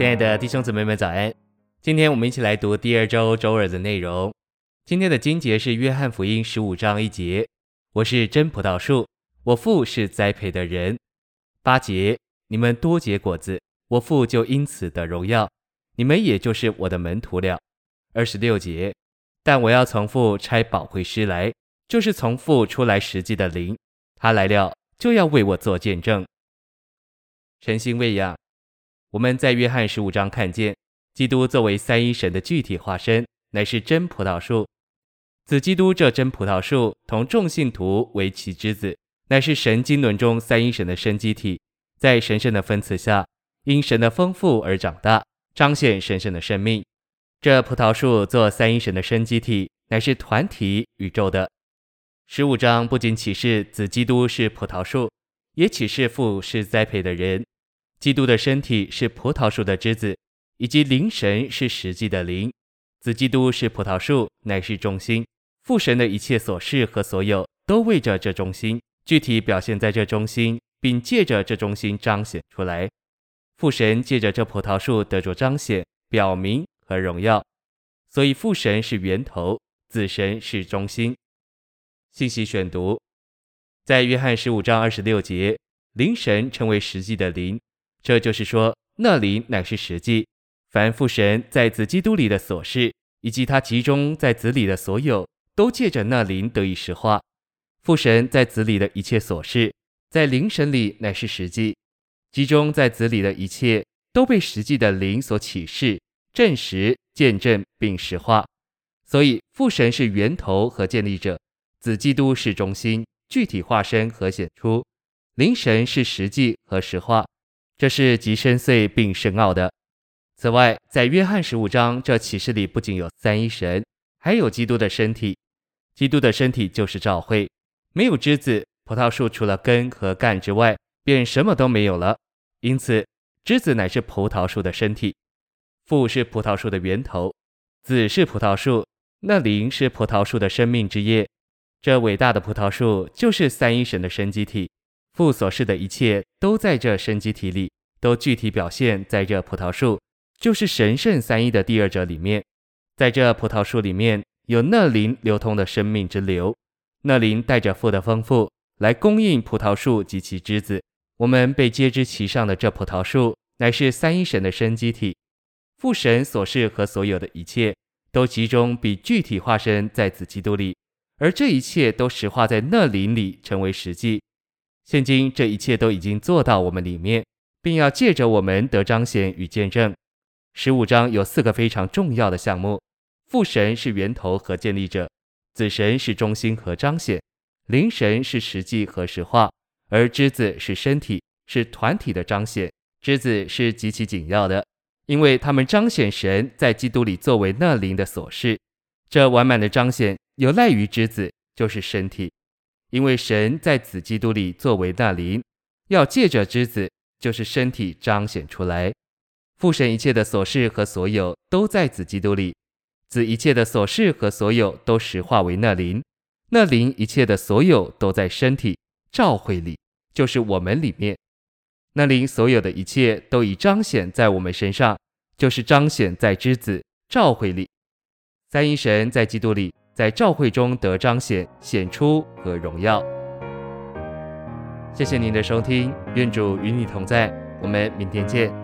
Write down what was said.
亲爱的弟兄姊妹们，早安！今天我们一起来读第二周周二的内容。今天的经节是约翰福音十五章一节：“我是真葡萄树，我父是栽培的人。”八节：“你们多结果子，我父就因此得荣耀，你们也就是我的门徒了。”二十六节：“但我要从父差保惠师来，就是从父出来实际的灵，他来了就要为我做见证。”晨星喂养。我们在约翰十五章看见，基督作为三一神的具体化身，乃是真葡萄树。子基督这真葡萄树，同众信徒为其枝子，乃是神经纶中三一神的生机体，在神圣的分赐下，因神的丰富而长大，彰显神圣的生命。这葡萄树做三一神的生机体，乃是团体宇宙的。十五章不仅启示子基督是葡萄树，也启示父是栽培的人。基督的身体是葡萄树的枝子，以及灵神是实际的灵。子基督是葡萄树，乃是中心。父神的一切所事和所有，都为着这中心，具体表现在这中心，并借着这中心彰显出来。父神借着这葡萄树得着彰显、表明和荣耀。所以父神是源头，子神是中心。信息选读，在约翰十五章二十六节，灵神称为实际的灵。这就是说，那灵乃是实际。凡父神在子基督里的所事，以及他集中在子里的所有，都借着那灵得以实化。父神在子里的一切所事，在灵神里乃是实际。集中在子里的一切，都被实际的灵所启示、证实、见证并实化。所以，父神是源头和建立者，子基督是中心、具体化身和显出，灵神是实际和实化。这是极深邃并深奥的。此外，在约翰十五章这启示里，不仅有三一神，还有基督的身体。基督的身体就是教会。没有枝子，葡萄树除了根和干之外，便什么都没有了。因此，枝子乃是葡萄树的身体。父是葡萄树的源头，子是葡萄树，那灵是葡萄树的生命之叶。这伟大的葡萄树就是三一神的生机体。父所示的一切都在这生机体里，都具体表现在这葡萄树，就是神圣三一的第二者里面。在这葡萄树里面有那灵流通的生命之流，那灵带着父的丰富来供应葡萄树及其枝子。我们被接知其上的这葡萄树，乃是三一神的生机体。父神所示和所有的一切，都集中比具体化身在子基督里，而这一切都实化在那灵里，成为实际。现今这一切都已经做到我们里面，并要借着我们得彰显与见证。十五章有四个非常重要的项目：父神是源头和建立者，子神是中心和彰显，灵神是实际和实化，而之子是身体，是团体的彰显。之子是极其紧要的，因为他们彰显神在基督里作为那灵的所事。这完满的彰显有赖于之子，就是身体。因为神在子基督里作为那灵，要借着之子，就是身体彰显出来。父神一切的所事和所有都在子基督里，子一切的所事和所有都实化为那灵，那灵一切的所有都在身体召会里，就是我们里面。那灵所有的一切都已彰显在我们身上，就是彰显在之子召会里。三一神在基督里。在照会中得彰显、显出和荣耀。谢谢您的收听，愿主与你同在，我们明天见。